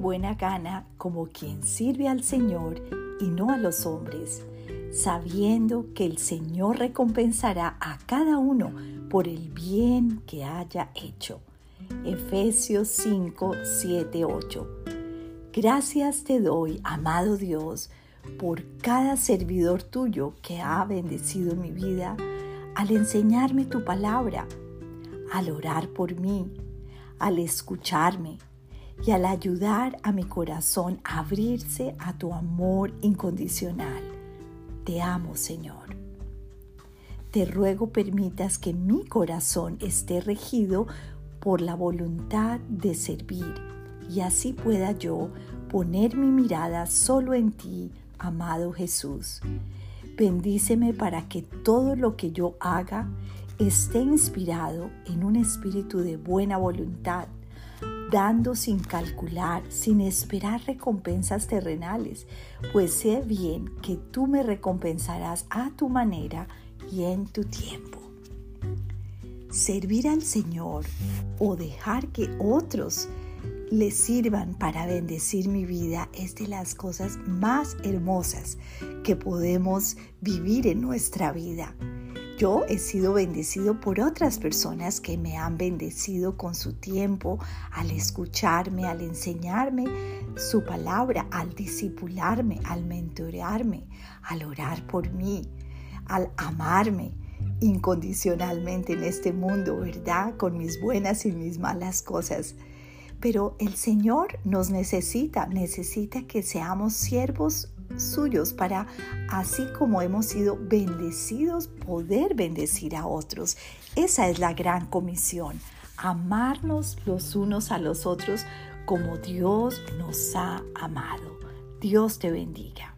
buena gana como quien sirve al Señor y no a los hombres, sabiendo que el Señor recompensará a cada uno por el bien que haya hecho. Efesios 5, 7, 8. Gracias te doy, amado Dios, por cada servidor tuyo que ha bendecido mi vida al enseñarme tu palabra, al orar por mí, al escucharme y al ayudar a mi corazón a abrirse a tu amor incondicional. Te amo, Señor. Te ruego permitas que mi corazón esté regido por la voluntad de servir y así pueda yo poner mi mirada solo en ti, amado Jesús. Bendíceme para que todo lo que yo haga esté inspirado en un espíritu de buena voluntad, dando sin calcular, sin esperar recompensas terrenales, pues sé bien que tú me recompensarás a tu manera y en tu tiempo. Servir al Señor o dejar que otros le sirvan para bendecir mi vida es de las cosas más hermosas que podemos vivir en nuestra vida. Yo he sido bendecido por otras personas que me han bendecido con su tiempo, al escucharme, al enseñarme su palabra, al discipularme, al mentorearme, al orar por mí, al amarme incondicionalmente en este mundo, ¿verdad? Con mis buenas y mis malas cosas. Pero el Señor nos necesita, necesita que seamos siervos suyos para, así como hemos sido bendecidos, poder bendecir a otros. Esa es la gran comisión, amarnos los unos a los otros como Dios nos ha amado. Dios te bendiga.